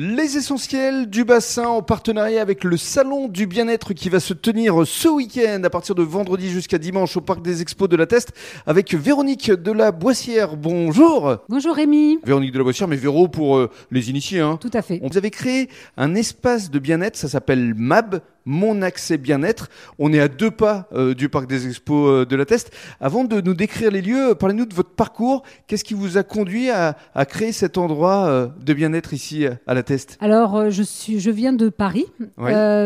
Les essentiels du bassin en partenariat avec le Salon du bien-être qui va se tenir ce week-end à partir de vendredi jusqu'à dimanche au Parc des Expos de la Teste avec Véronique de la Boissière. Bonjour. Bonjour Rémi. Véronique de la Boissière, mais Véro pour euh, les initiés. Hein. Tout à fait. Vous avez créé un espace de bien-être, ça s'appelle MAB, mon accès bien-être. On est à deux pas euh, du parc des expos euh, de la Teste. Avant de nous décrire les lieux, parlez-nous de votre parcours. Qu'est-ce qui vous a conduit à, à créer cet endroit euh, de bien-être ici à la Teste? Alors, je, suis, je viens de Paris.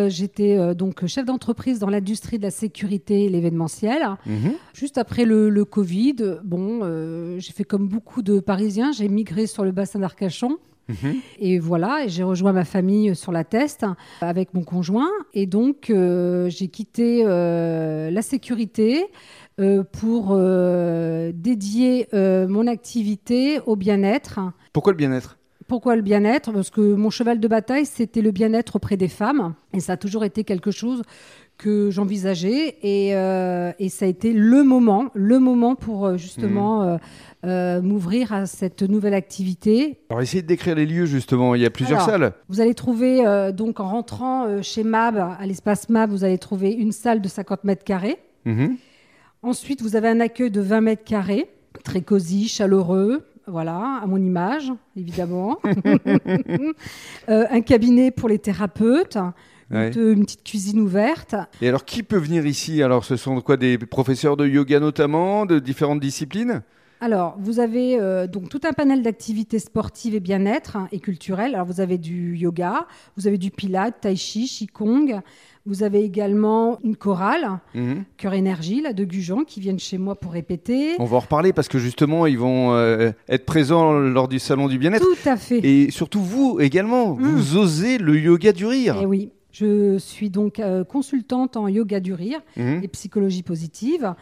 J'étais donc chef d'entreprise dans l'industrie de la sécurité et l'événementiel. Mhm. Juste après le, le Covid, bon, j'ai fait comme beaucoup de Parisiens, j'ai migré sur le bassin d'Arcachon. Mhm. Et voilà, j'ai rejoint ma famille sur la Teste avec mon conjoint. Et donc, euh, j'ai quitté euh, la sécurité euh, pour euh, dédier euh, mon activité au bien-être. Pourquoi le bien-être? Pourquoi le bien-être? Parce que mon cheval de bataille, c'était le bien-être auprès des femmes. Et ça a toujours été quelque chose que j'envisageais. Et, euh, et ça a été le moment, le moment pour euh, justement euh, euh, m'ouvrir à cette nouvelle activité. Alors essayez de décrire les lieux justement. Il y a plusieurs Alors, salles. Vous allez trouver, donc en rentrant chez MAB, à l'espace MAB, vous allez trouver une salle de 50 mètres carrés. Mhm. Ensuite, vous avez un accueil de 20 mètres carrés, très cosy, chaleureux. Voilà, à mon image, évidemment. Euh, un cabinet pour les thérapeutes, Ouais. une petite cuisine ouverte. Et alors qui peut venir ici? Alors ce sont quoi des professeurs de yoga notamment, de différentes disciplines? Alors, vous avez euh, donc tout un panel d'activités sportives et bien-être hein, et culturelles. Alors, vous avez du yoga, vous avez du pilates, tai chi, qigong. Vous avez également une chorale, Mhm. Cœur Énergie, là, de Gujan, qui viennent chez moi pour répéter. On va en reparler parce que justement, ils vont euh, être présents lors du salon du bien-être. Tout à fait. Et surtout vous également, Mm. vous osez le yoga du rire. Eh oui, je suis donc euh, consultante en yoga du rire Mhm. et psychologie positive.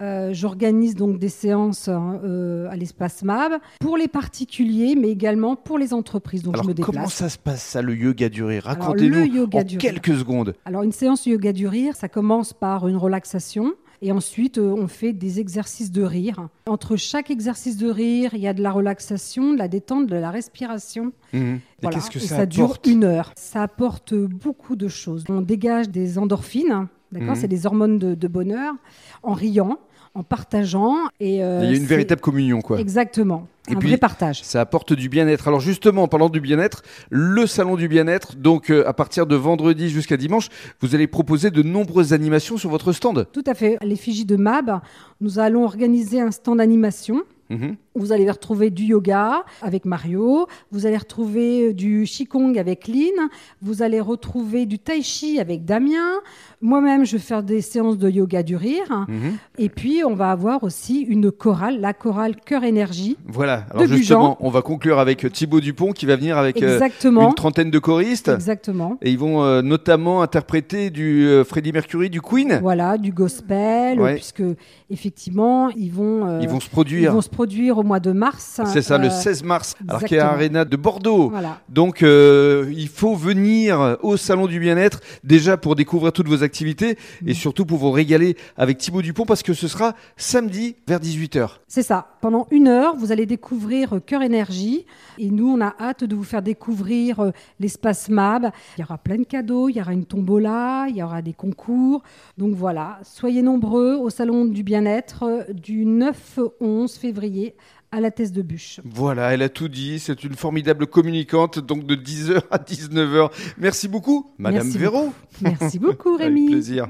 Euh, J'organise donc des séances hein, euh, à l'espace MAB pour les particuliers, mais également pour les entreprises. Donc Alors je me comment ça se passe ça, le yoga du rire? Racontez-nous en du rire. quelques secondes. Alors une séance yoga du rire, ça commence par une relaxation. Et ensuite, euh, on fait des exercices de rire. Entre chaque exercice de rire, il y a de la relaxation, de la détente, de la respiration. Et Voilà. que Et ça, dure une heure. Ça apporte beaucoup de choses. On dégage des endorphines, d'accord Mhm. C'est des hormones de, de bonheur, en riant, en partageant. Et, euh, Il y a une véritable communion, quoi. Exactement. Et un puis- vrai partage. Ça apporte du bien-être. Alors justement, en parlant du bien-être, le salon du bien-être, donc euh, à partir de vendredi jusqu'à dimanche, vous allez proposer de nombreuses animations sur votre stand. Tout à fait. À l'effigie de MAB, nous allons organiser un stand d'animation Mhm. Vous allez retrouver du yoga avec Mario, vous allez retrouver du Qigong avec Lynn, vous allez retrouver du Tai Chi avec Damien. Moi-même, je vais faire des séances de yoga du rire. Mhm. Et puis, on va avoir aussi une chorale, la chorale Cœur Énergie. Voilà. Alors De justement, on va conclure avec Thibaut Dupont qui va venir avec euh, une trentaine de choristes. Exactement. Et ils vont euh, notamment interpréter du euh, Freddie Mercury, du Queen. Voilà, du gospel, Ouais. puisque effectivement, ils vont, euh, Ils vont se ils produire. vont se produire au mois de mars. C'est ça, le Euh, 16 mars, alors qu'il y a exactement. Arena de Bordeaux. Voilà. Donc, euh, il faut venir au Salon du Bien-être, déjà pour découvrir toutes vos activités et surtout pour vous régaler avec Thibaut Dupont parce que ce sera samedi vers 18h. C'est ça. Pendant une heure, vous allez découvrir euh, Cœur Énergie. Et nous, on a hâte de vous faire découvrir euh, l'espace MAB. Il y aura plein de cadeaux, il y aura une tombola, il y aura des concours. Donc voilà, soyez nombreux au Salon du Bien-être euh, du 9 au 11 février à la Thèse de Bûche. Voilà, elle a tout dit. C'est une formidable communicante, donc de 10h à 19h. Merci beaucoup, Madame Merci Véro. Merci beaucoup, Avec Rémi. plaisir.